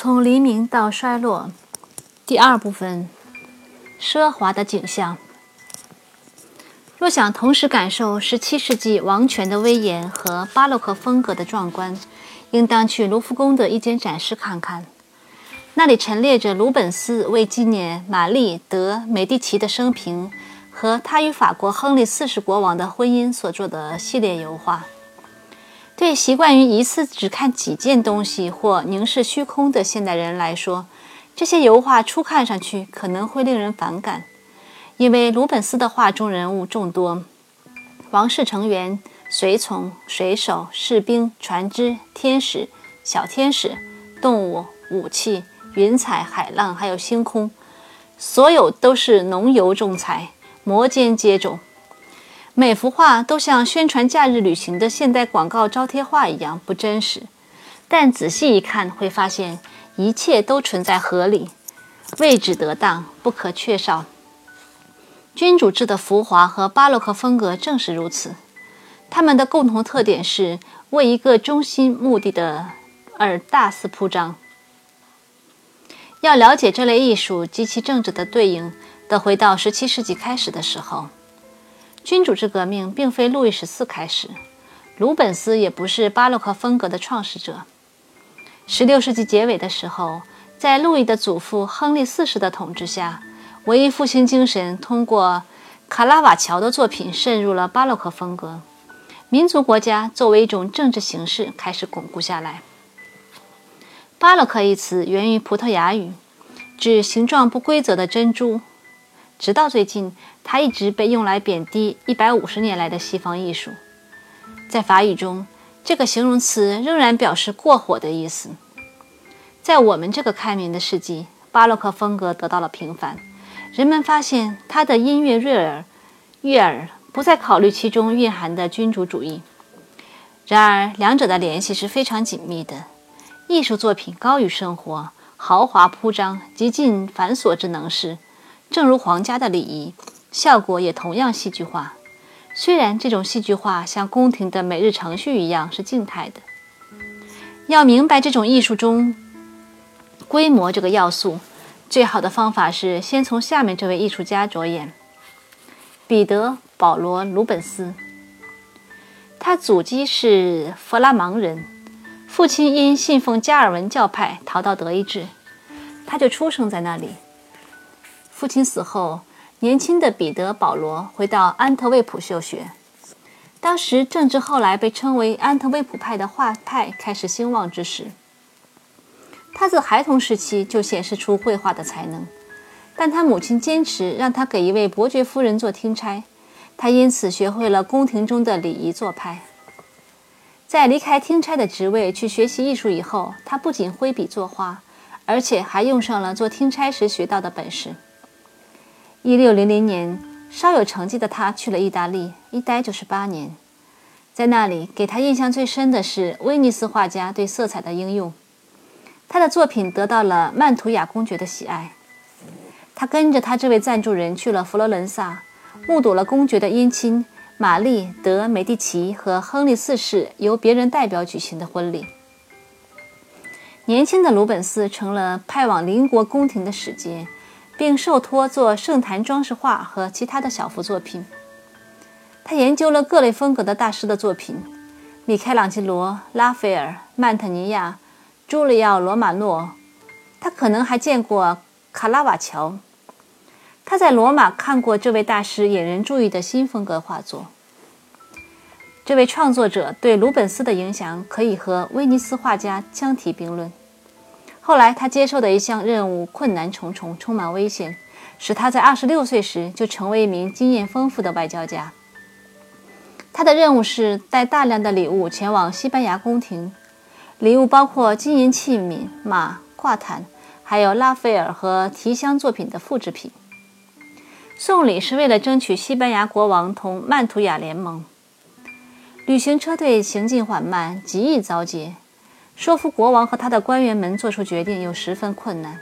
从黎明到衰落，第二部分：奢华的景象。若想同时感受17世纪王权的威严和巴洛克风格的壮观，应当去卢浮宫的一间展示看看。那里陈列着鲁本斯为纪念玛丽·德·美第奇的生平和他与法国亨利四世国王的婚姻所做的系列油画。对习惯于一次只看几件东西或凝视虚空的现代人来说，这些油画初看上去可能会令人反感，因为鲁本斯的画中人物众多：王室成员、随从、水手、士兵、船只、天使、小天使、动物、武器、云彩、海浪，还有星空，所有都是浓油重彩，摩肩接踵。每幅画都像宣传假日旅行的现代广告招贴画一样不真实，但仔细一看会发现一切都存在合理，位置得当，不可缺少。君主制的浮华和巴洛克风格正是如此，它们的共同特点是为一个中心目的的而大肆铺张。要了解这类艺术及其政治的对应，得回到17世纪开始的时候。君主制革命并非路易十四开始，鲁本斯也不是巴洛克风格的创始者。十六世纪结尾的时候，在路易的祖父亨利四世的统治下，文艺复兴精神通过卡拉瓦乔的作品渗入了巴洛克风格，民族国家作为一种政治形式开始巩固下来。巴洛克一词源于葡萄牙语，指形状不规则的珍珠。直到最近，它一直被用来贬低一百五十年来的西方艺术。在法语中，这个形容词仍然表示过火的意思。在我们这个开明的世纪，巴洛克风格得到了平反，人们发现它的音乐悦耳，悦耳不再考虑其中蕴含的君主主义。然而，两者的联系是非常紧密的。艺术作品高于生活，豪华铺张，极尽繁琐之能事。正如皇家的礼仪，效果也同样戏剧化。虽然这种戏剧化像宫廷的每日程序一样是静态的。要明白这种艺术中规模这个要素，最好的方法是先从下面这位艺术家着眼：彼得·保罗·鲁本斯。他祖籍是弗拉芒人，父亲因信奉加尔文教派逃到德意志，他就出生在那里。父亲死后，年轻的彼得·保罗回到安特卫普就学。当时正值后来被称为安特卫普派的画派开始兴旺之时。他自孩童时期就显示出绘画的才能，但他母亲坚持让他给一位伯爵夫人做听差，他因此学会了宫廷中的礼仪做派。在离开听差的职位去学习艺术以后，他不仅挥笔作画，而且还用上了做听差时学到的本事。一六零零年，稍有成绩的他去了意大利，一待就是八年。在那里，给他印象最深的是威尼斯画家对色彩的应用。他的作品得到了曼图雅公爵的喜爱。他跟着他这位赞助人去了佛罗伦萨，目睹了公爵的姻亲玛丽·德·美第奇和亨利四世由别人代表举行的婚礼。年轻的鲁本斯成了派往邻国宫廷的使节。并受托做圣坛装饰画和其他的小幅作品。他研究了各类风格的大师的作品：米开朗基罗、拉斐尔、曼特尼亚、朱利奥·罗马诺。他可能还见过卡拉瓦乔。他在罗马看过这位大师引人注意的新风格画作。这位创作者对鲁本斯的影响可以和威尼斯画家相提并论。后来，他接受的一项任务困难重重，充满危险，使他在二十六岁时就成为一名经验丰富的外交家。他的任务是带大量的礼物前往西班牙宫廷，礼物包括金银器皿、马、挂毯，还有拉斐尔和提香作品的复制品。送礼是为了争取西班牙国王同曼图雅联盟。旅行车队行进缓慢，极易遭劫。说服国王和他的官员们做出决定又十分困难，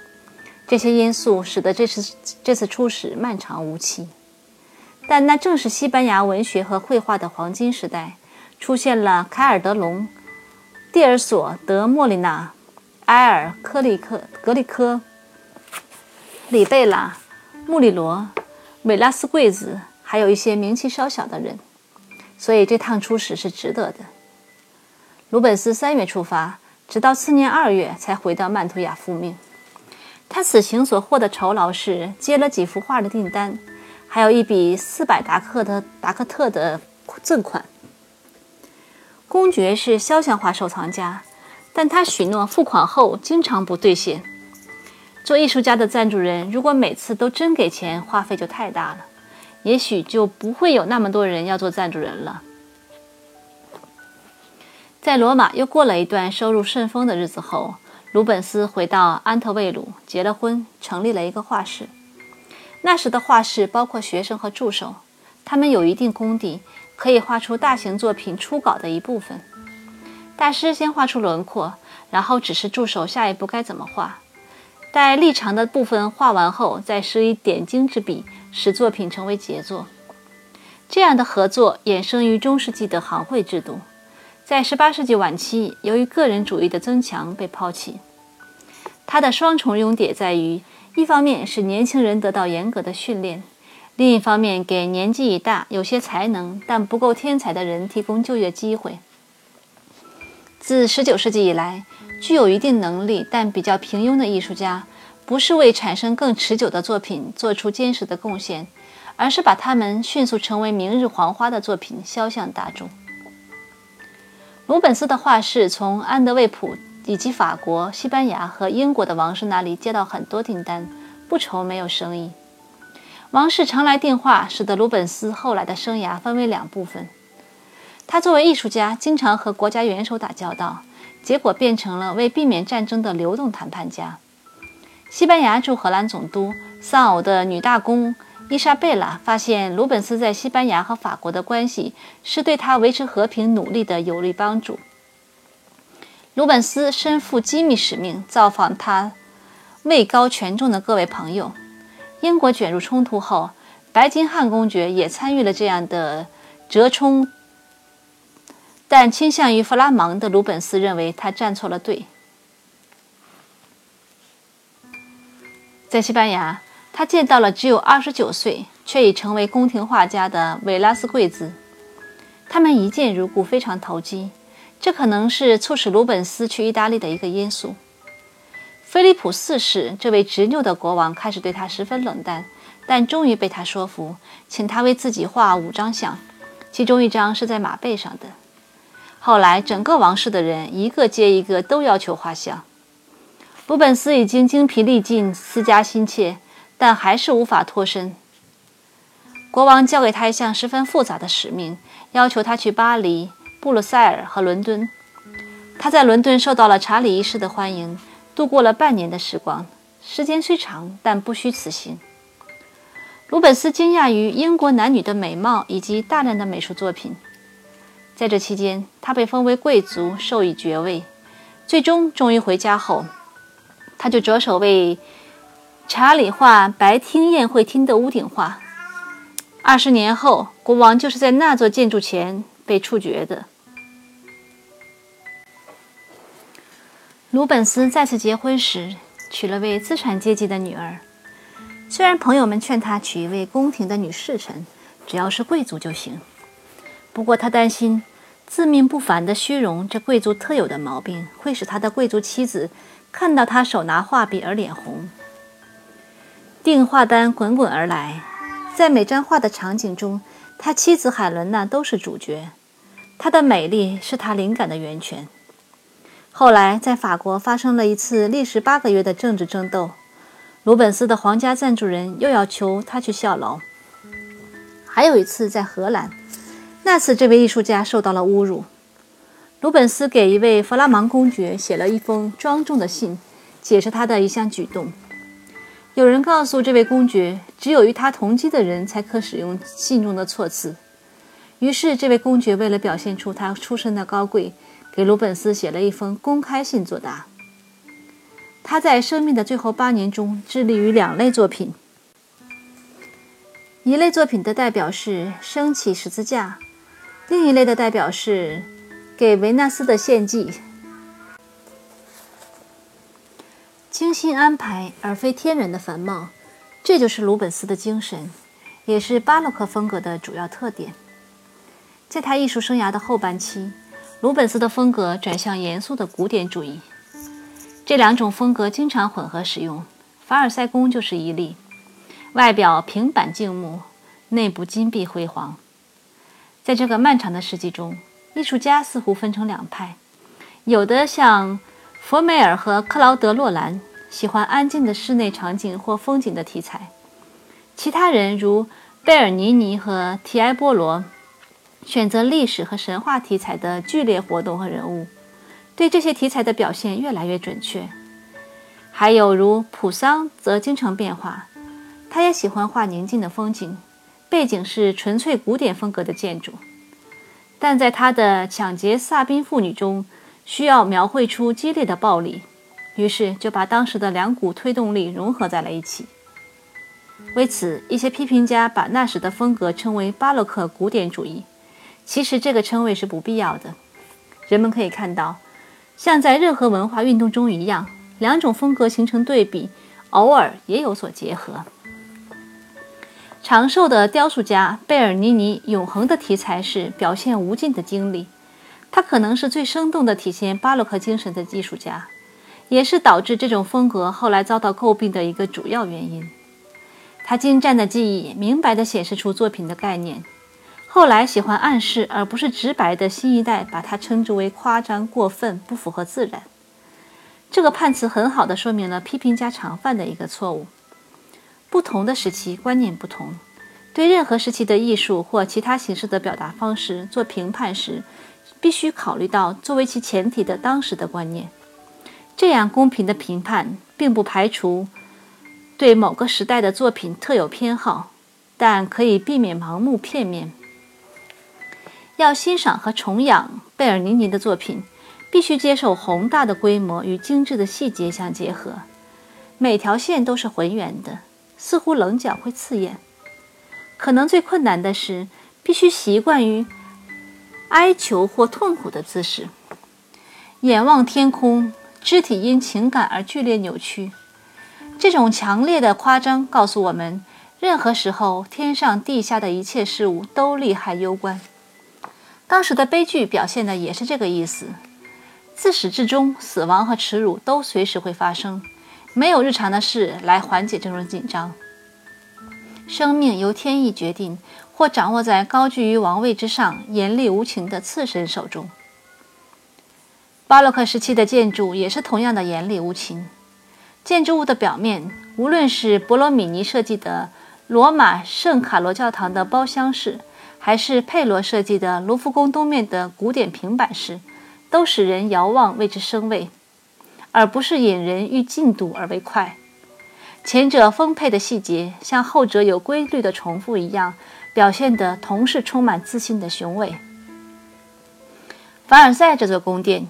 这些因素使得这次这次出使漫长无期。但那正是西班牙文学和绘画的黄金时代，出现了凯尔德隆、蒂尔索·德莫利纳、埃尔、科里克、格里科、里贝拉、穆里罗、美拉斯贵子，还有一些名气稍小的人，所以这趟出使是值得的。鲁本斯三月出发，直到次年二月才回到曼图亚复命。他此行所获的酬劳是接了几幅画的订单，还有一笔四百达克的达克特的赠款。公爵是肖像画收藏家，但他许诺付款后经常不兑现。做艺术家的赞助人如果每次都真给钱，花费就太大了，也许就不会有那么多人要做赞助人了。在罗马又过了一段收入顺风的日子后，鲁本斯回到安特卫鲁，结了婚，成立了一个画室。那时的画室包括学生和助手，他们有一定功底，可以画出大型作品初稿的一部分。大师先画出轮廓，然后指示助手下一步该怎么画。待立长的部分画完后，再施以点睛之笔，使作品成为杰作。这样的合作衍生于中世纪的行会制度。在18世纪晚期，由于个人主义的增强被抛弃。它的双重优点在于：一方面使年轻人得到严格的训练，另一方面给年纪已大、有些才能但不够天才的人提供就业机会。自19世纪以来，具有一定能力但比较平庸的艺术家，不是为产生更持久的作品做出坚实的贡献，而是把他们迅速成为明日黄花的作品销向大众。鲁本斯的画室从安德卫普以及法国、西班牙和英国的王室那里接到很多订单，不愁没有生意。王室常来订画，使得鲁本斯后来的生涯分为两部分。他作为艺术家，经常和国家元首打交道，结果变成了为避免战争的流动谈判家。西班牙驻荷兰总督丧偶的女大公。伊莎贝拉发现鲁本斯在西班牙和法国的关系是对他维持和平努力的有力帮助。鲁本斯身负机密使命，造访他位高权重的各位朋友。英国卷入冲突后，白金汉公爵也参与了这样的折冲，但倾向于弗拉芒的鲁本斯认为他站错了队。在西班牙。他见到了只有二十九岁却已成为宫廷画家的维拉斯贵兹，他们一见如故，非常投机。这可能是促使鲁本斯去意大利的一个因素。菲利普四世这位执拗的国王开始对他十分冷淡，但终于被他说服，请他为自己画五张像，其中一张是在马背上的。后来，整个王室的人一个接一个都要求画像。鲁本斯已经精疲力尽，思家心切。但还是无法脱身。国王交给他一项十分复杂的使命，要求他去巴黎、布鲁塞尔和伦敦。他在伦敦受到了查理一世的欢迎，度过了半年的时光。时间虽长，但不虚此行。鲁本斯惊讶于英国男女的美貌以及大量的美术作品。在这期间，他被封为贵族，授予爵位。最终，终于回家后，他就着手为。查理画白厅宴会厅的屋顶画。二十年后，国王就是在那座建筑前被处决的。鲁本斯再次结婚时，娶了位资产阶级的女儿。虽然朋友们劝他娶一位宫廷的女侍臣，只要是贵族就行，不过他担心自命不凡的虚荣，这贵族特有的毛病，会使他的贵族妻子看到他手拿画笔而脸红。订画单滚滚而来，在每张画的场景中，他妻子海伦娜都是主角。她的美丽是他灵感的源泉。后来，在法国发生了一次历时八个月的政治争斗，鲁本斯的皇家赞助人又要求他去效劳。还有一次在荷兰，那次这位艺术家受到了侮辱。鲁本斯给一位弗拉芒公爵写了一封庄重的信，解释他的一项举动。有人告诉这位公爵，只有与他同机的人才可使用信中的措辞。于是，这位公爵为了表现出他出身的高贵，给鲁本斯写了一封公开信作答。他在生命的最后八年中致力于两类作品。一类作品的代表是《升起十字架》，另一类的代表是《给维纳斯的献祭》。精心安排而非天然的繁茂，这就是鲁本斯的精神，也是巴洛克风格的主要特点。在他艺术生涯的后半期，鲁本斯的风格转向严肃的古典主义，这两种风格经常混合使用。凡尔赛宫就是一例，外表平板静穆，内部金碧辉煌。在这个漫长的世纪中，艺术家似乎分成两派，有的像佛梅尔和克劳德·洛兰，喜欢安静的室内场景或风景的题材；其他人如贝尔尼尼和提埃波罗，选择历史和神话题材的剧烈活动和人物，对这些题材的表现越来越准确。还有如普桑，则经常变化，他也喜欢画宁静的风景，背景是纯粹古典风格的建筑。但在他的抢劫萨宾妇女中，需要描绘出激烈的暴力，于是就把当时的两股推动力融合在了一起。为此，一些批评家把那时的风格称为巴洛克古典主义。其实这个称谓是不必要的。人们可以看到，像在任何文化运动中一样，两种风格形成对比，偶尔也有所结合。长寿的雕塑家贝尔尼尼永恒的题材是表现无尽的经历，他可能是最生动地体现巴洛克精神的艺术家，也是导致这种风格后来遭到诟病的一个主要原因。他精湛的技艺明白地显示出作品的概念，后来喜欢暗示而不是直白的新一代把它称之为夸张、过分、不符合自然。这个判词很好地说明了批评家常犯的一个错误。不同的时期观念不同，对任何时期的艺术或其他形式的表达方式做评判时，必须考虑到作为其前提的当时的观念。这样公平的评判，并不排除对某个时代的作品特有偏好，但可以避免盲目片面。要欣赏和崇仰贝尔尼尼的作品，必须接受宏大的规模与精致的细节相结合，每条线都是浑圆的。似乎棱角会刺眼。可能最困难的是，必须习惯于哀求或痛苦的姿势，眼望天空，肢体因情感而剧烈扭曲。这种强烈的夸张告诉我们，任何时候，天上地下的一切事物都利害攸关。当时的悲剧表现的也是这个意思。自始至终，死亡和耻辱都随时会发生。没有日常的事来缓解这种紧张。生命由天意决定，或掌握在高居于王位之上、严厉无情的次神手中。巴洛克时期的建筑也是同样的严厉无情。建筑物的表面，无论是博罗米尼设计的罗马圣卡罗教堂的包厢式，还是佩罗设计的卢浮宫东面的古典平板式，都使人遥望为之生畏。而不是引人欲进度而为快，前者丰沛的细节像后者有规律的重复一样，表现的同是充满自信的雄伟。凡尔赛这座宫殿，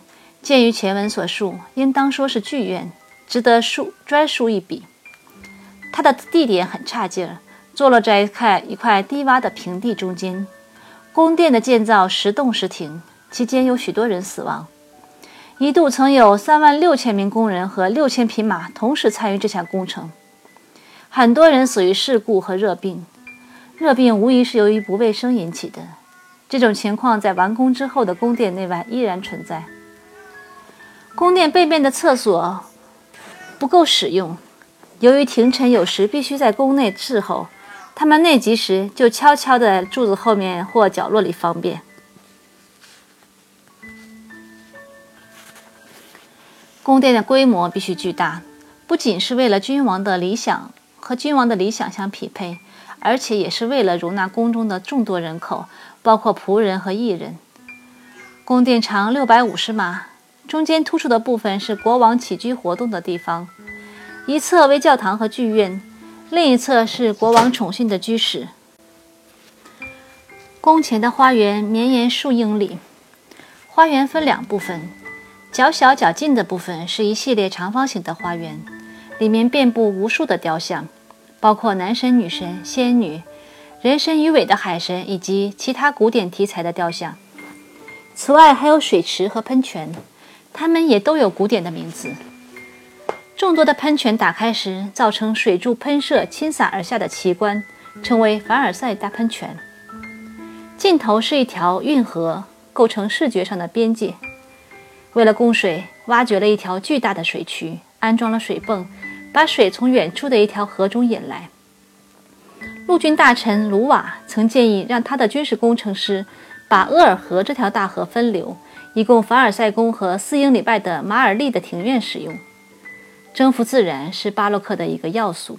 鉴于前文所述，应当说是剧院，值得书专书一笔。它的地点很差劲儿，坐落在一块一块低洼的平地中间。宫殿的建造时动时停，期间有许多人死亡。一度曾有三万六千名工人和六千匹马同时参与这项工程，很多人死于事故和热病。热病无疑是由于不卫生引起的。这种情况在完工之后的宫殿内外依然存在。宫殿背面的厕所不够使用，由于廷臣有时必须在宫内伺候，他们内急时就悄悄的柱子后面或角落里方便。宫殿的规模必须巨大，不仅是为了君王的理想和君王的理想相匹配，而且也是为了容纳宫中的众多人口，包括仆人和艺人。宫殿长六百五十码，中间突出的部分是国王起居活动的地方，一侧为教堂和剧院，另一侧是国王宠幸的居室。宫前的花园绵延数英里，花园分两部分。较小较近的部分是一系列长方形的花园，里面遍布无数的雕像，包括男神、女神、仙女、人身鱼尾的海神以及其他古典题材的雕像。此外，还有水池和喷泉，它们也都有古典的名字。众多的喷泉打开时，造成水柱喷射倾洒而下的奇观，称为凡尔赛大喷泉。尽头是一条运河，构成视觉上的边界。为了供水，挖掘了一条巨大的水渠，安装了水泵，把水从远处的一条河中引来。陆军大臣卢瓦曾建议让他的军事工程师把厄尔河这条大河分流，以供凡尔赛宫和四英里外的马尔利的庭院使用。征服自然是巴洛克的一个要素。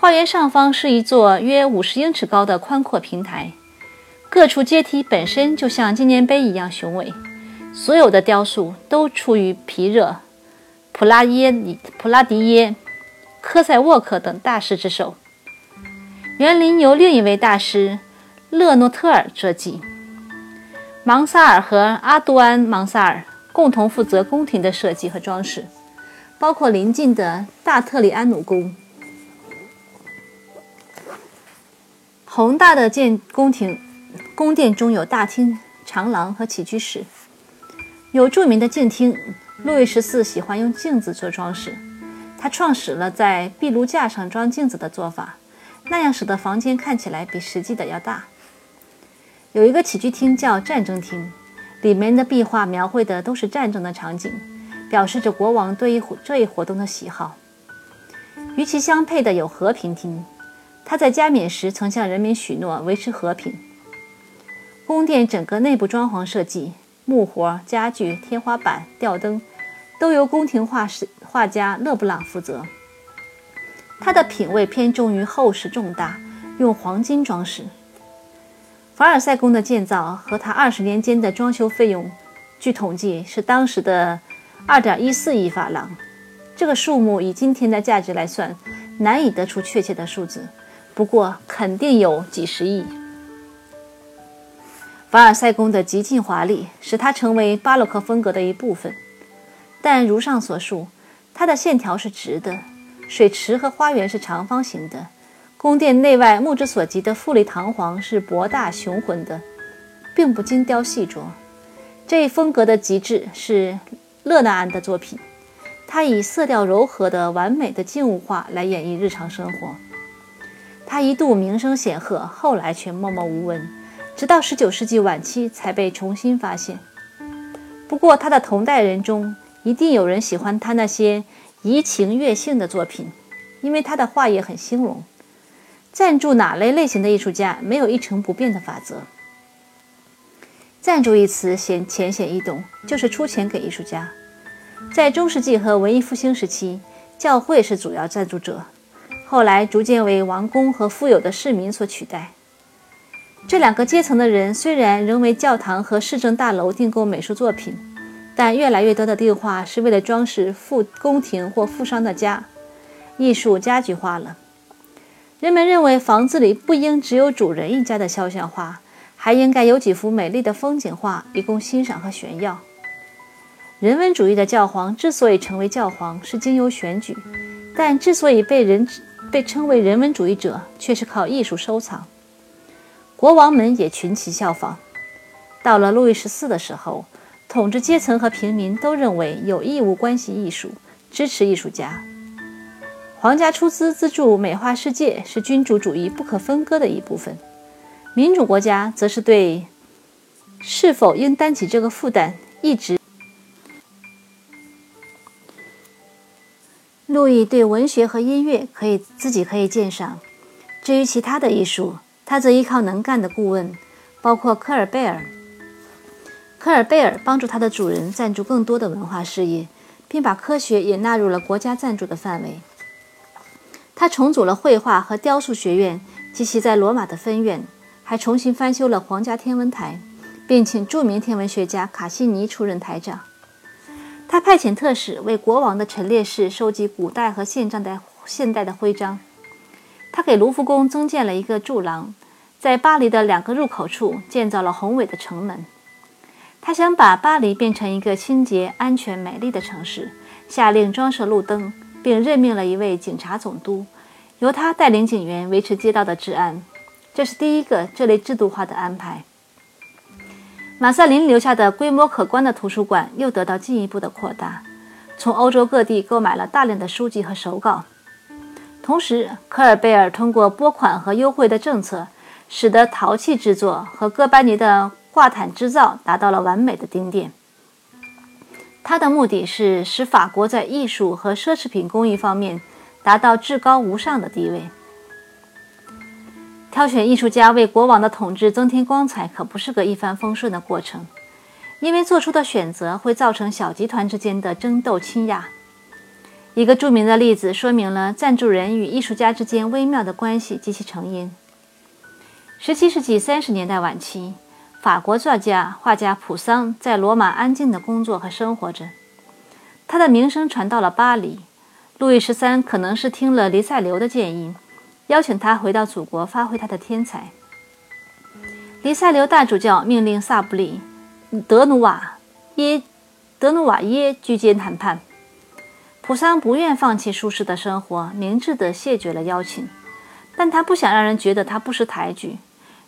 花园上方是一座约五十英尺高的宽阔平台，各处阶梯本身就像纪念碑一样雄伟。所有的雕塑都出于皮热、普拉耶、普拉迪耶、科塞沃克等大师之手。园林由另一位大师勒诺特尔设计，芒萨尔和阿杜安·芒萨尔共同负责宫廷的设计和装饰，包括邻近的大特里安努宫。宏大的建宫廷宫殿中有大厅、长廊和起居室，有著名的镜厅。路易十四喜欢用镜子做装饰，他创始了在壁炉架上装镜子的做法。那样使得房间看起来比实际的要大。有一个起居厅叫战争厅，里面的壁画描绘的都是战争的场景，表示着国王对于这一活动的喜好。与其相配的有和平厅，他在加冕时曾向人民许诺维持和平。宫殿整个内部装潢设计、木活、家具、天花板、吊灯，都由宫廷画师画家勒布朗负责。他的品味偏重于厚实重大，用黄金装饰。凡尔赛宫的建造和他二十年间的装修费用，据统计是当时的二点一四亿法郎。这个数目以今天的价值来算，难以得出确切的数字，不过肯定有几十亿。凡尔赛宫的极尽华丽，使它成为巴洛克风格的一部分。但如上所述，它的线条是直的。水池和花园是长方形的，宫殿内外目之所及的富丽堂皇是博大雄浑的，并不精雕细琢。这一风格的极致是勒纳安的作品，他以色调柔和的完美的静物画来演绎日常生活。他一度名声显赫，后来却默默无闻，直到19世纪晚期才被重新发现。不过，他的同代人中一定有人喜欢他那些。怡情悦性的作品，因为他的画也很兴隆。赞助哪类类型的艺术家，没有一成不变的法则。赞助一词显浅显易懂，就是出钱给艺术家。在中世纪和文艺复兴时期，教会是主要赞助者，后来逐渐为王公和富有的市民所取代。这两个阶层的人虽然仍为教堂和市政大楼订购美术作品。但越来越多的订画是为了装饰富宫廷或富商的家，艺术家具化了。人们认为房子里不应只有主人一家的肖像画，还应该有几幅美丽的风景画以供欣赏和炫耀。人文主义的教皇之所以成为教皇是经由选举，但之所以被人被称为人文主义者，却是靠艺术收藏。国王们也群起效仿。到了路易十四的时候。统治阶层和平民都认为有义务关心艺术，支持艺术家。皇家出资资助美化世界是君主主义不可分割的一部分。民主国家则是对是否应担起这个负担一直。路易对文学和音乐可以自己可以鉴赏，至于其他的艺术，他则依靠能干的顾问，包括科尔贝尔。科尔贝尔帮助他的主人赞助更多的文化事业，并把科学也纳入了国家赞助的范围。他重组了绘画和雕塑学院及其在罗马的分院，还重新翻修了皇家天文台，并请著名天文学家卡西尼出任台长。他派遣特使为国王的陈列室收集古代和现代的现代的徽章。他给卢浮宫增建了一个柱廊，在巴黎的两个入口处建造了宏伟的城门。他想把巴黎变成一个清洁、安全、美丽的城市，下令装设路灯，并任命了一位警察总督，由他带领警员维持街道的治安。这是第一个这类制度化的安排。马赛林留下的规模可观的图书馆又得到进一步的扩大。从欧洲各地购买了大量的书籍和手稿。同时，科尔贝尔通过拨款和优惠的政策，使得陶器制作和哥白尼的挂毯制造达到了完美的顶点。他的目的是使法国在艺术和奢侈品工艺方面达到至高无上的地位。挑选艺术家为国王的统治增添光彩，可不是个一帆风顺的过程，因为做出的选择会造成小集团之间的争斗倾轧。一个著名的例子说明了赞助人与艺术家之间微妙的关系及其成因。17世纪30年代晚期，法国作家、画家普桑在罗马安静地工作和生活着。他的名声传到了巴黎，路易十三可能是听了黎塞留的建议，邀请他回到祖国发挥他的天才。黎塞留大主教命令萨布里、德努瓦耶、德努瓦耶居间谈判。普桑不愿放弃舒适的生活，明智地谢绝了邀请，但他不想让人觉得他不识抬举，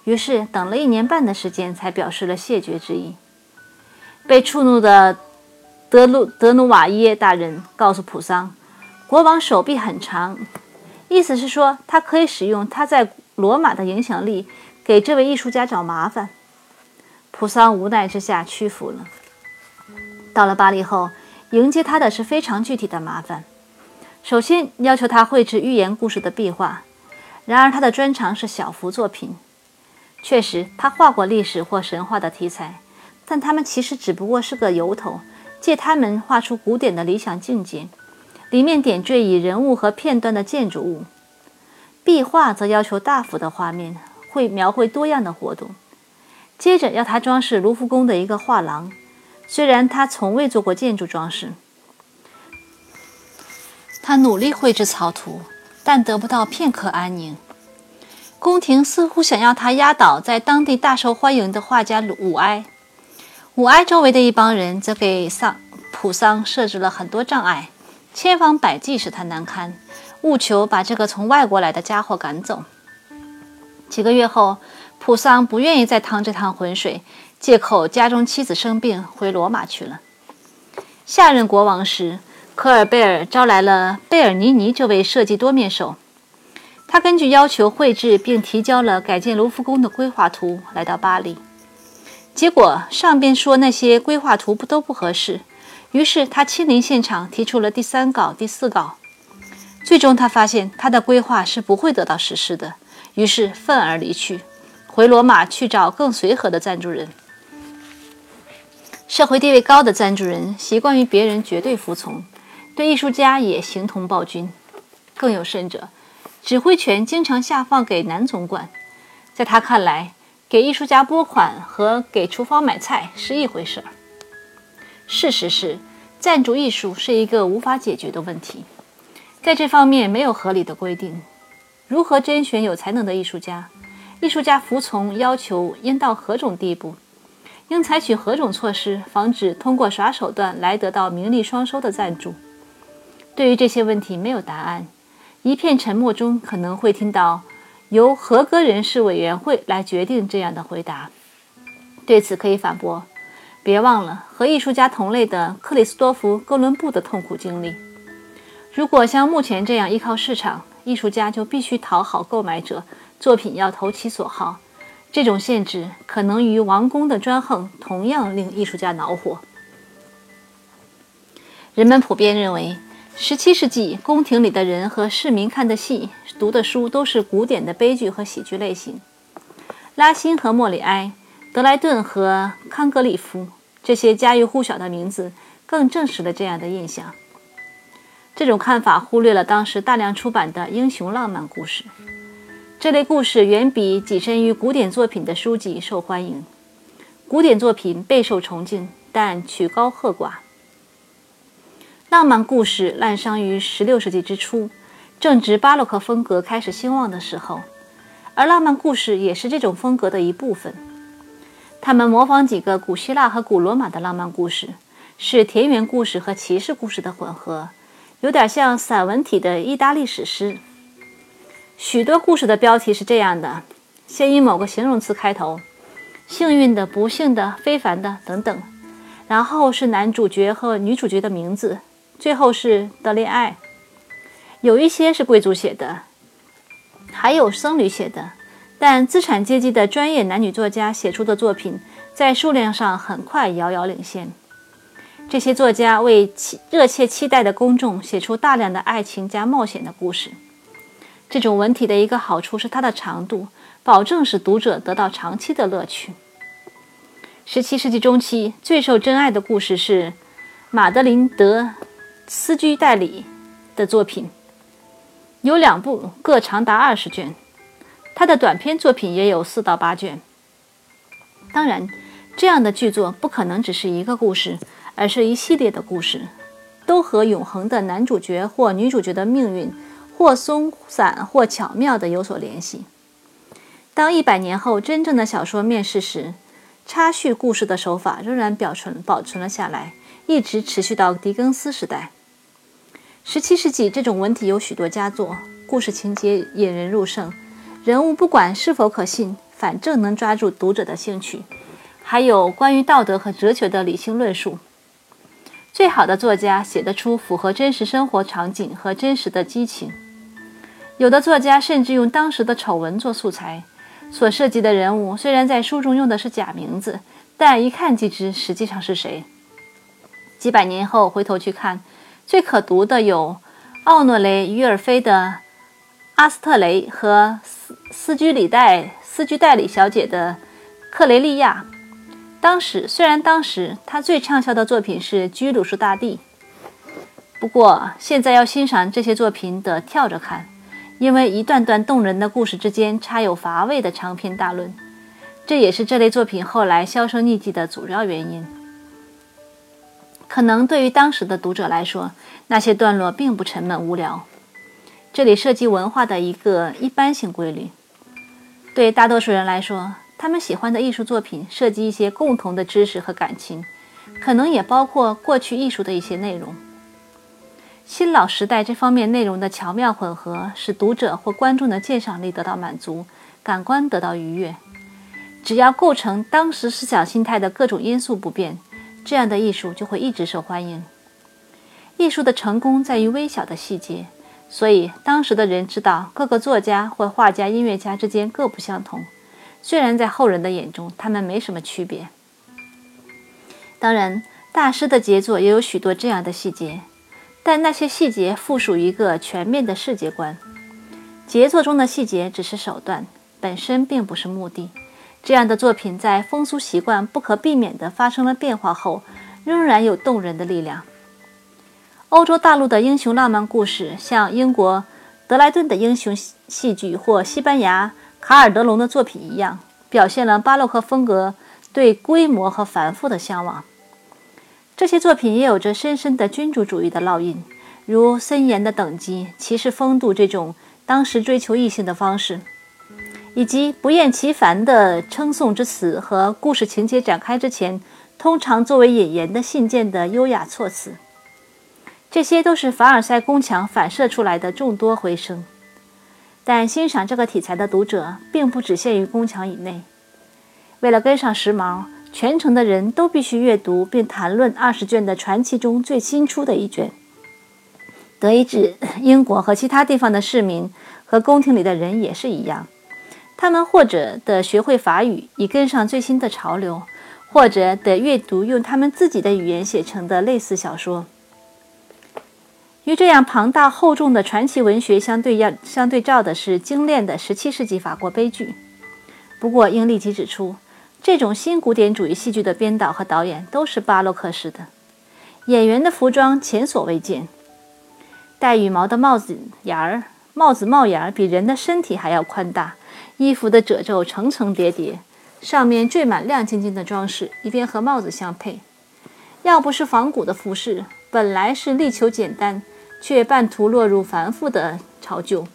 于是等了一年半的时间才表示了谢绝之意。被触怒的德鲁德努瓦耶大人告诉普桑，国王手臂很长，意思是说他可以使用他在罗马的影响力给这位艺术家找麻烦。普桑无奈之下屈服了。到了巴黎后。迎接他的是非常具体的麻烦。首先要求他绘制寓言故事的壁画，然而他的专长是小幅作品。确实，他画过历史或神话的题材，但他们其实只不过是个由头，借他们画出古典的理想境界，里面点缀以人物和片段的建筑物。壁画则要求大幅的画面，会描绘多样的活动。接着要他装饰卢浮宫的一个画廊。虽然他从未做过建筑装饰，他努力绘制草图，但得不到片刻安宁。宫廷似乎想要他压倒在当地大受欢迎的画家鲁武埃。武埃周围的一帮人则给桑普桑设置了很多障碍，千方百计使他难堪，务求把这个从外国来的家伙赶走。几个月后，普桑不愿意再趟这趟浑水。借口家中妻子生病，回罗马去了。下任国王时，科尔贝尔招来了贝尔尼尼这位设计多面手。他根据要求绘制并提交了改建卢浮宫的规划图，来到巴黎。结果上边说那些规划图不都不合适，于是他亲临现场提出了第三稿、第四稿。最终他发现他的规划是不会得到实施的，于是愤而离去，回罗马去找更随和的赞助人。社会地位高的赞助人习惯于别人绝对服从，对艺术家也形同暴君。更有甚者，指挥权经常下放给男总管。在他看来，给艺术家拨款和给厨房买菜是一回事儿。事实是，赞助艺术是一个无法解决的问题，在这方面没有合理的规定。如何甄选有才能的艺术家？艺术家服从要求应到何种地步？应采取何种措施，防止通过耍手段来得到名利双收的赞助？对于这些问题没有答案。一片沉默中，可能会听到由合格人士委员会来决定这样的回答。对此可以反驳：别忘了和艺术家同类的克里斯多夫·哥伦布的痛苦经历。如果像目前这样依靠市场，艺术家就必须讨好购买者，作品要投其所好。这种限制可能与王宫的专横同样令艺术家恼火。人们普遍认为十七世纪宫廷里的人和市民看的戏、读的书都是古典的悲剧和喜剧类型。拉辛和莫里埃、德莱顿和康格里夫这些家喻户晓的名字，更证实了这样的印象。这种看法忽略了当时大量出版的英雄浪漫故事。这类故事远比跻身于古典作品的书籍受欢迎。古典作品备受崇敬，但曲高和寡。浪漫故事滥觞于16世纪之初，正值巴洛克风格开始兴旺的时候，而浪漫故事也是这种风格的一部分。他们模仿几个古希腊和古罗马的浪漫故事，是田园故事和骑士故事的混合，有点像散文体的意大利史诗。许多故事的标题是这样的：先以某个形容词开头，幸运的、不幸的、非凡的等等，然后是男主角和女主角的名字，最后是的恋爱。有一些是贵族写的，还有僧侣写的，但资产阶级的专业男女作家写出的作品，在数量上很快遥遥领先。这些作家为期热切期待的公众写出大量的爱情加冒险的故事。这种文体的一个好处是它的长度，保证使读者得到长期的乐趣。十七世纪中期最受珍爱的故事是马德琳·德·斯居代理的作品，有两部，各长达二十卷。他的短篇作品也有四到八卷。当然，这样的剧作不可能只是一个故事。而是一系列的故事，都和永恒的男主角或女主角的命运，或松散或巧妙地有所联系。当一百年后真正的小说面世时，插叙故事的手法仍然保存保存了下来，一直持续到狄更斯时代。十七世纪这种文体有许多佳作，故事情节引人入胜，人物不管是否可信，反正能抓住读者的兴趣，还有关于道德和哲学的理性论述。最好的作家写得出符合真实生活场景和真实的激情。有的作家甚至用当时的丑闻做素材，所涉及的人物虽然在书中用的是假名字，但一看即知实际上是谁。几百年后回头去看，最可读的有奥诺雷·于尔菲的《阿斯特雷》和斯斯居里代斯居代里小姐的《克雷利亚》。当时虽然当时他最畅销的作品是《居鲁士大帝》，不过现在要欣赏这些作品得跳着看，因为一段段动人的故事之间插有乏味的长篇大论，这也是这类作品后来销声匿迹的主要原因。可能对于当时的读者来说，那些段落并不沉闷无聊。这里涉及文化的一个一般性规律，对大多数人来说。他们喜欢的艺术作品涉及一些共同的知识和感情，可能也包括过去艺术的一些内容。新老时代这方面内容的巧妙混合，使读者或观众的鉴赏力得到满足，感官得到愉悦。只要构成当时思想心态的各种因素不变，这样的艺术就会一直受欢迎。艺术的成功在于微小的细节，所以当时的人知道各个作家或画家、音乐家之间各不相同。虽然在后人的眼中，他们没什么区别。当然，大师的杰作也有许多这样的细节，但那些细节附属于一个全面的世界观。杰作中的细节只是手段，本身并不是目的。这样的作品在风俗习惯不可避免地发生了变化后，仍然有动人的力量。欧洲大陆的英雄浪漫故事，像英国德莱顿的英雄戏剧或西班牙。卡尔德隆的作品一样，表现了巴洛克风格对规模和繁复的向往。这些作品也有着深深的君主主义的烙印，如森严的等级、骑士风度这种当时追求异性的方式，以及不厌其烦的称颂之词和故事情节展开之前通常作为引言的信件的优雅措辞。这些都是凡尔赛宫墙反射出来的众多回声。但欣赏这个题材的读者并不只限于宫墙以内。为了跟上时髦，全城的人都必须阅读并谈论二十卷的传奇中最新出的一卷。德意志、英国和其他地方的市民和宫廷里的人也是一样，他们或者得学会法语以跟上最新的潮流，或者得阅读用他们自己的语言写成的类似小说。与这样庞大厚重的传奇文学相对要相对照的是精炼的17世纪法国悲剧。不过，应立即指出，这种新古典主义戏剧的编导和导演都是巴洛克式的。演员的服装前所未见，戴羽毛的帽子檐儿，帽子帽檐儿比人的身体还要宽大，衣服的褶皱层层叠叠，上面缀满亮晶晶的装饰，以便和帽子相配。要不是仿古的服饰，本来是力求简单。却半途落入繁复的潮旧。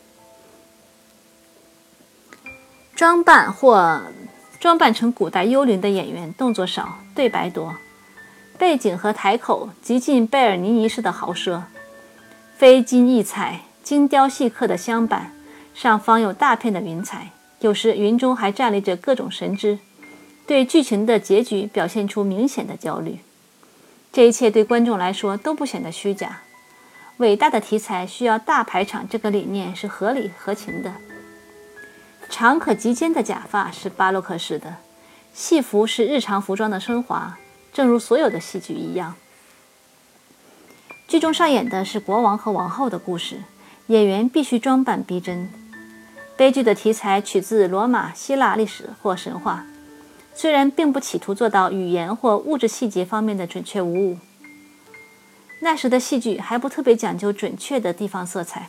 装扮或装扮成古代幽灵的演员，动作少，对白多，背景和台口极尽贝尔尼尼式的豪奢，飞金异彩、精雕细刻的镶板，上方有大片的云彩，有时云中还站立着各种神祗，对剧情的结局表现出明显的焦虑。这一切对观众来说都不显得虚假。伟大的题材需要大排场，这个理念是合理合情的。长可及肩的假发是巴洛克式的，戏服是日常服装的升华，正如所有的戏剧一样。剧中上演的是国王和王后的故事，演员必须装扮逼真。悲剧的题材取自罗马、希腊历史或神话，虽然并不企图做到语言或物质细节方面的准确无误。那时的戏剧还不特别讲究准确的地方色彩，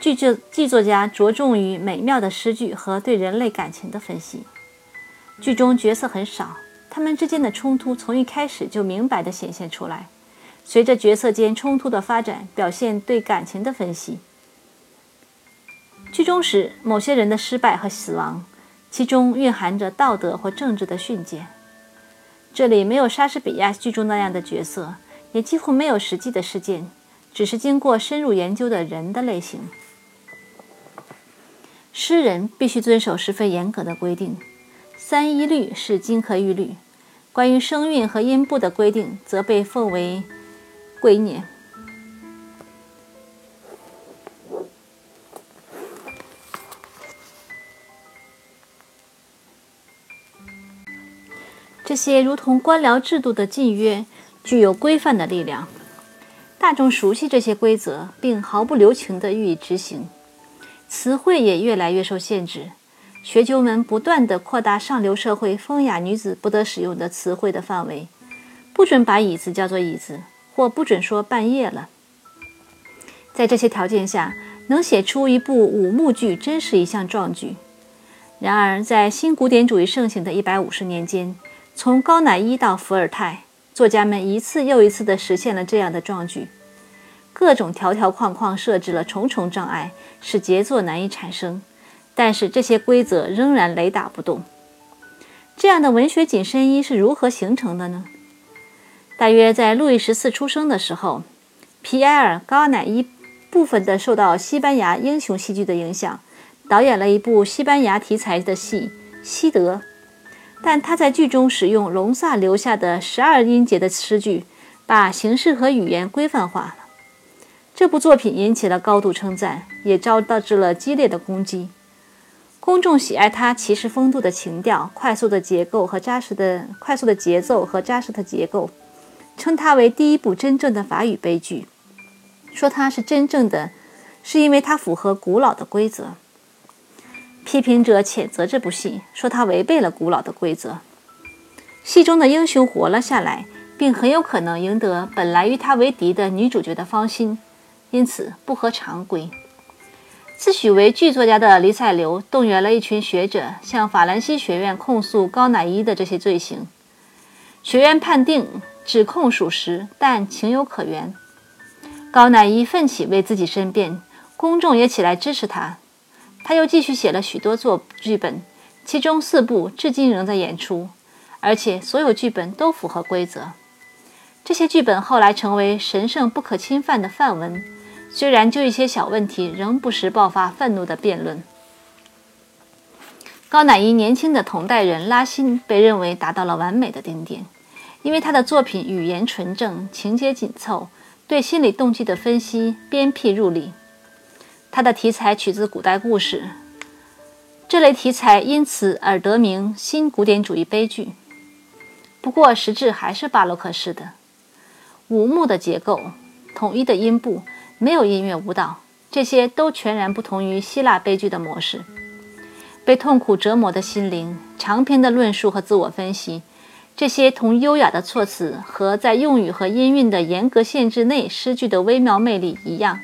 剧作剧作家着重于美妙的诗句和对人类感情的分析。剧中角色很少，他们之间的冲突从一开始就明白地显现出来。随着角色间冲突的发展，表现对感情的分析。剧中时某些人的失败和死亡，其中蕴含着道德或政治的训诫。这里没有莎士比亚剧中那样的角色，也几乎没有实际的事件，只是经过深入研究的人的类型。诗人必须遵守十分严格的规定，三一律是金科玉律。关于声韵和音部的规定，则被奉为圭臬。这些如同官僚制度的禁约，具有规范的力量。大众熟悉这些规则，并毫不留情地予以执行。词汇也越来越受限制。学究们不断地扩大上流社会风雅女子不得使用的词汇的范围，不准把椅子叫做椅子，或不准说半夜了。在这些条件下，能写出一部五幕剧真是一项壮举。然而，在新古典主义盛行的一百五十年间，从高乃伊到伏尔泰，作家们一次又一次地实现了这样的壮举。各种条条框框设置了重重障碍，使杰作难以产生。但是这些规则仍然雷打不动。这样的文学紧身衣是如何形成的呢？大约在路易十四出生的时候，皮埃尔·高乃伊部分的受到西班牙英雄戏剧的影响，导演了一部西班牙题材的戏《西德》。但他在剧中使用隆萨留下的十二音节的诗句，把形式和语言规范化了。这部作品引起了高度称赞，也遭到致了激烈的攻击。公众喜爱他骑士风度的情调、快速的结构和扎实的快速的节奏和扎实的结构，称他为第一部真正的法语悲剧。说他是真正的，是因为他符合古老的规则。批评者谴责这部戏，说他违背了古老的规则。戏中的英雄活了下来，并很有可能赢得本来与他为敌的女主角的芳心，因此不合常规。自诩为剧作家的黎塞留动员了一群学者，向法兰西学院控诉高乃伊的这些罪行。学院判定指控属实，但情有可原。高乃伊奋起为自己申辩，公众也起来支持他。他又继续写了许多作剧本，其中四部至今仍在演出，而且所有剧本都符合规则。这些剧本后来成为神圣不可侵犯的范文，虽然就一些小问题仍不时爆发愤怒的辩论。高乃伊年轻的同代人拉辛被认为达到了完美的顶点，因为他的作品语言纯正，情节紧凑，对心理动机的分析鞭辟入里。他的题材取自古代故事，这类题材因此而得名新古典主义悲剧。不过实质还是巴洛克式的，五幕的结构，统一的音部，没有音乐舞蹈，这些都全然不同于希腊悲剧的模式。被痛苦折磨的心灵，长篇的论述和自我分析，这些同优雅的措辞和在用语和音韵的严格限制内诗句的微妙魅力一样。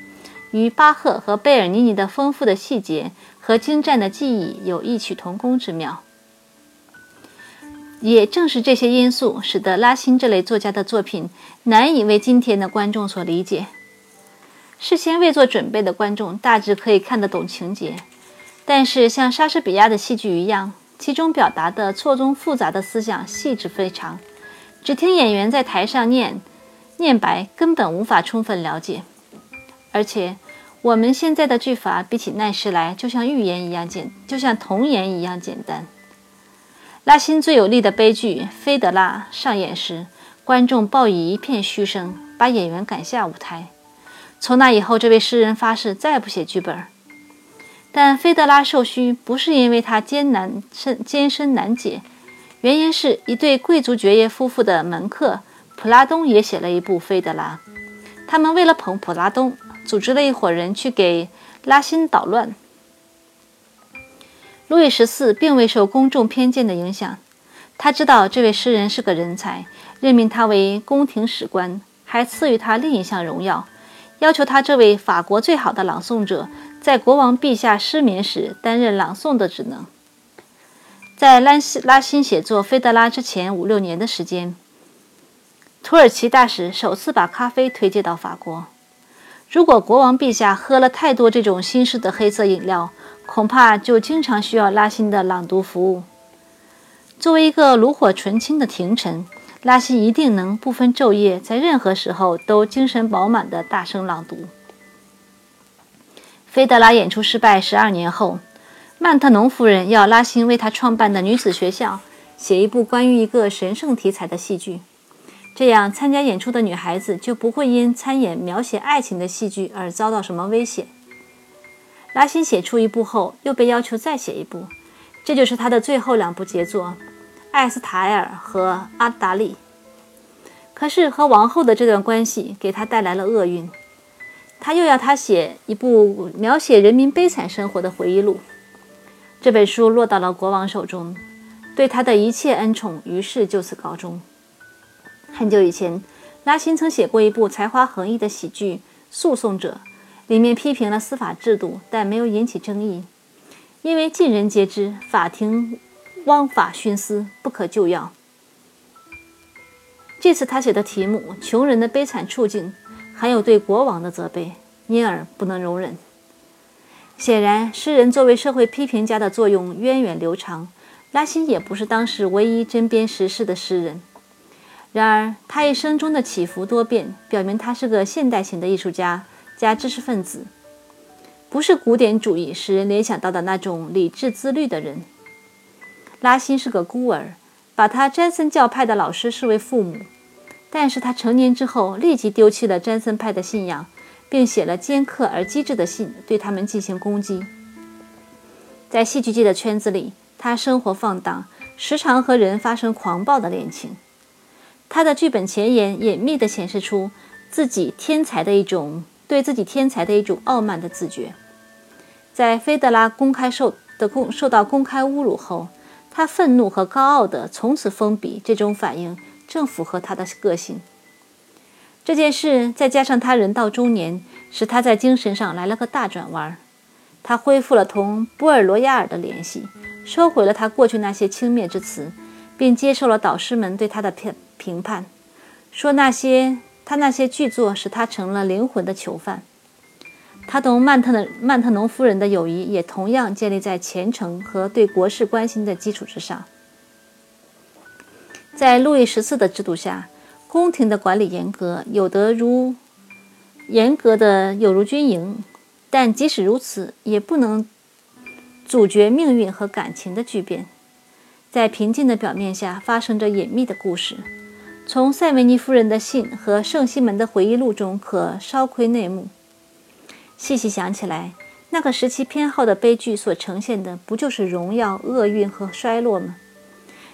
与巴赫和贝尔尼尼的丰富的细节和精湛的技艺有异曲同工之妙。也正是这些因素，使得拉辛这类作家的作品难以为今天的观众所理解。事先未做准备的观众大致可以看得懂情节，但是像莎士比亚的戏剧一样，其中表达的错综复杂的思想细致非常，只听演员在台上念念白，根本无法充分了解。而且，我们现在的句法比起那时来，就像寓言一样简，就像童言一样简单。拉辛最有力的悲剧《菲德拉》上演时，观众报以一片嘘声，把演员赶下舞台。从那以后，这位诗人发誓再不写剧本。但菲德拉受虚不是因为他艰难深艰深难解，原因是一对贵族爵爷夫妇的门客普拉东也写了一部《菲德拉》。他们为了捧普拉东，组织了一伙人去给拉辛捣乱。路易十四并未受公众偏见的影响，他知道这位诗人是个人才，任命他为宫廷史官，还赐予他另一项荣耀，要求他这位法国最好的朗诵者在国王陛下失眠时担任朗诵的职能。在拉西拉辛写作《菲德拉》之前五六年的时间，土耳其大使首次把咖啡推介到法国。如果国王陛下喝了太多这种新式的黑色饮料，恐怕就经常需要拉辛的朗读服务。作为一个炉火纯青的廷臣，拉辛一定能不分昼夜，在任何时候都精神饱满地大声朗读。菲德拉演出失败十二年后，曼特农夫人要拉辛为他创办的女子学校写一部关于一个神圣题材的戏剧，这样参加演出的女孩子就不会因参演描写爱情的戏剧而遭到什么危险。拉辛写出一部后，又被要求再写一部，这就是他的最后两部杰作《艾斯塔尔》和《阿达利》。可是和王后的这段关系给他带来了厄运，他又要他写一部描写人民悲惨生活的回忆录。这本书落到了国王手中，对他的一切恩宠于是就此告终。很久以前，拉辛曾写过一部才华横溢的喜剧《诉讼者》。里面批评了司法制度，但没有引起争议，因为尽人皆知，法庭枉法徇私，不可救药。这次他写的题目《穷人的悲惨处境》还有对国王的责备，因而不能容忍。显然，诗人作为社会批评家的作用源远流长。拉辛也不是当时唯一针砭时事的诗人，然而他一生中的起伏多变，表明他是个现代型的艺术家。加知识分子，不是古典主义使人联想到的那种理智自律的人。拉辛是个孤儿，把他詹森教派的老师视为父母。但是他成年之后，立即丢弃了詹森派的信仰，并写了尖刻而机智的信，对他们进行攻击。在戏剧界的圈子里，他生活放荡，时常和人发生狂暴的恋情。他的剧本前言隐秘地显示出自己天才的一种。对自己天才的一种傲慢的自觉，在菲德拉公开受的公受到公开侮辱后，他愤怒和高傲的从此封笔。这种反应正符合他的个性。这件事再加上他人到中年，使他在精神上来了个大转弯。他恢复了同波尔罗亚尔的联系，收回了他过去那些轻蔑之词，并接受了导师们对他的评评判，说那些。他那些巨作使他成了灵魂的囚犯。他同曼特的曼特农夫人的友谊也同样建立在虔诚和对国事关心的基础之上。在路易十四的制度下，宫廷的管理严格，有的如严格的有如军营，但即使如此，也不能阻绝命运和感情的巨变。在平静的表面下，发生着隐秘的故事。从塞维尼夫人的信和圣西门的回忆录中可稍窥内幕。细细想起来，那个时期偏好的悲剧所呈现的，不就是荣耀、厄运和衰落吗？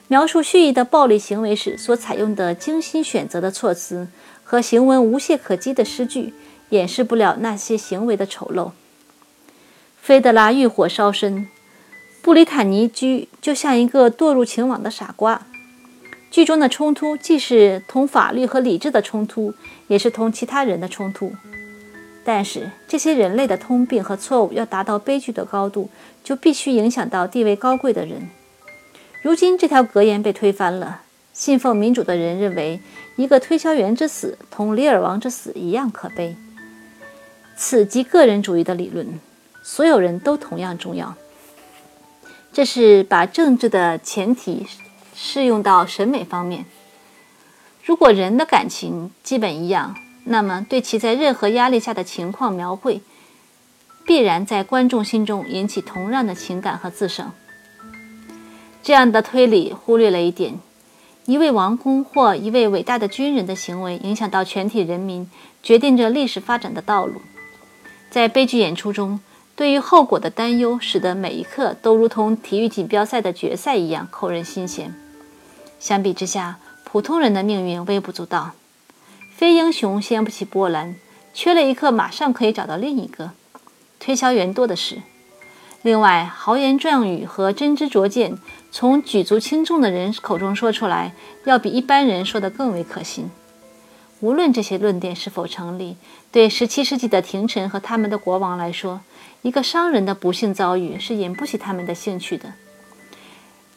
描述蓄意的暴力行为时所采用的精心选择的措辞和行文无懈可击的诗句，掩饰不了那些行为的丑陋。菲德拉欲火烧身，布里坦尼居就像一个堕入情网的傻瓜。剧中的冲突既是同法律和理智的冲突，也是同其他人的冲突。但是这些人类的通病和错误要达到悲剧的高度，就必须影响到地位高贵的人。如今这条格言被推翻了。信奉民主的人认为，一个推销员之死同里尔王之死一样可悲。此即个人主义的理论，所有人都同样重要。这是把政治的前提。适用到审美方面，如果人的感情基本一样，那么对其在任何压力下的情况描绘，必然在观众心中引起同样的情感和自省。这样的推理忽略了一点：一位王公或一位伟大的军人的行为影响到全体人民，决定着历史发展的道路。在悲剧演出中，对于后果的担忧，使得每一刻都如同体育锦标赛的决赛一样扣人心弦。相比之下，普通人的命运微不足道。非英雄掀不起波澜，缺了一个马上可以找到另一个。推销员多的是。另外，豪言壮语和真知灼见，从举足轻重的人口中说出来，要比一般人说的更为可信。无论这些论点是否成立，对17世纪的廷臣和他们的国王来说，一个商人的不幸遭遇是引不起他们的兴趣的。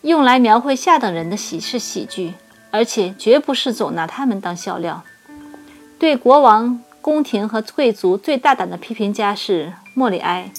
用来描绘下等人的喜事喜剧，而且绝不是总拿他们当笑料。对国王、宫廷和贵族最大胆的批评家是莫里埃。